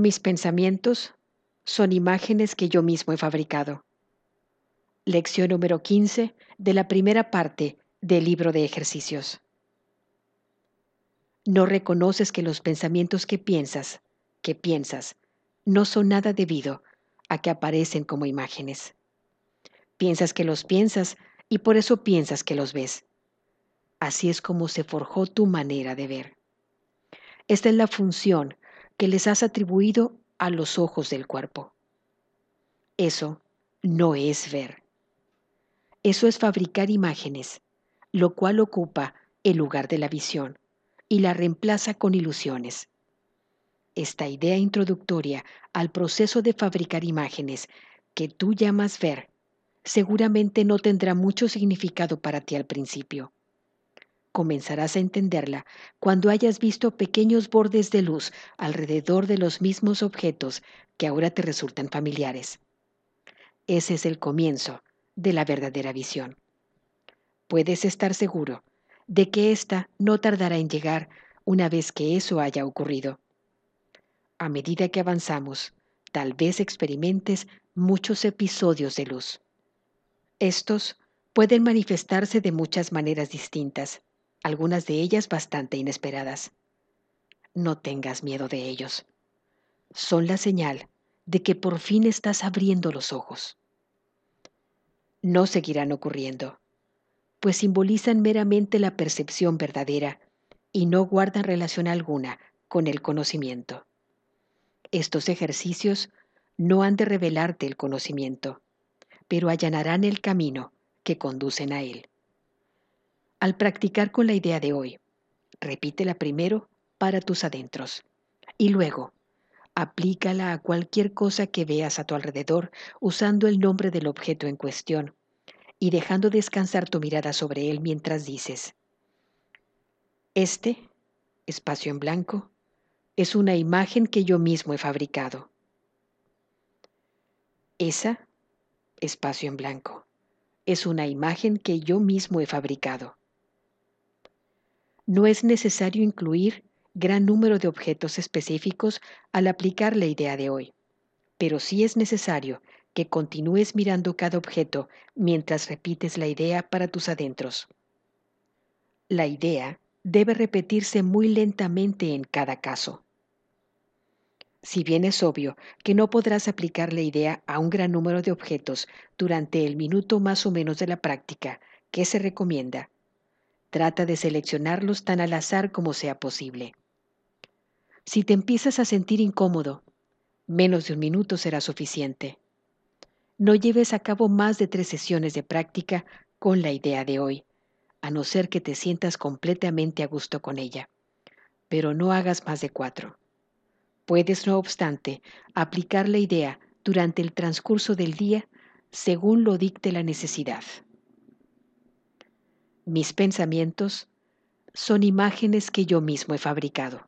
Mis pensamientos son imágenes que yo mismo he fabricado. Lección número 15 de la primera parte del libro de ejercicios. No reconoces que los pensamientos que piensas, que piensas, no son nada debido a que aparecen como imágenes. Piensas que los piensas y por eso piensas que los ves. Así es como se forjó tu manera de ver. Esta es la función que les has atribuido a los ojos del cuerpo. Eso no es ver. Eso es fabricar imágenes, lo cual ocupa el lugar de la visión y la reemplaza con ilusiones. Esta idea introductoria al proceso de fabricar imágenes que tú llamas ver seguramente no tendrá mucho significado para ti al principio. Comenzarás a entenderla cuando hayas visto pequeños bordes de luz alrededor de los mismos objetos que ahora te resultan familiares. Ese es el comienzo de la verdadera visión. Puedes estar seguro de que ésta no tardará en llegar una vez que eso haya ocurrido. A medida que avanzamos, tal vez experimentes muchos episodios de luz. Estos pueden manifestarse de muchas maneras distintas, algunas de ellas bastante inesperadas. No tengas miedo de ellos. Son la señal de que por fin estás abriendo los ojos. No seguirán ocurriendo, pues simbolizan meramente la percepción verdadera y no guardan relación alguna con el conocimiento. Estos ejercicios no han de revelarte el conocimiento, pero allanarán el camino que conducen a él. Al practicar con la idea de hoy, repítela primero para tus adentros y luego aplícala a cualquier cosa que veas a tu alrededor usando el nombre del objeto en cuestión y dejando descansar tu mirada sobre él mientras dices, este, espacio en blanco, es una imagen que yo mismo he fabricado. Esa espacio en blanco. Es una imagen que yo mismo he fabricado. No es necesario incluir gran número de objetos específicos al aplicar la idea de hoy, pero sí es necesario que continúes mirando cada objeto mientras repites la idea para tus adentros. La idea debe repetirse muy lentamente en cada caso. Si bien es obvio que no podrás aplicar la idea a un gran número de objetos durante el minuto más o menos de la práctica que se recomienda, trata de seleccionarlos tan al azar como sea posible. Si te empiezas a sentir incómodo, menos de un minuto será suficiente. No lleves a cabo más de tres sesiones de práctica con la idea de hoy, a no ser que te sientas completamente a gusto con ella, pero no hagas más de cuatro. Puedes, no obstante, aplicar la idea durante el transcurso del día según lo dicte la necesidad. Mis pensamientos son imágenes que yo mismo he fabricado.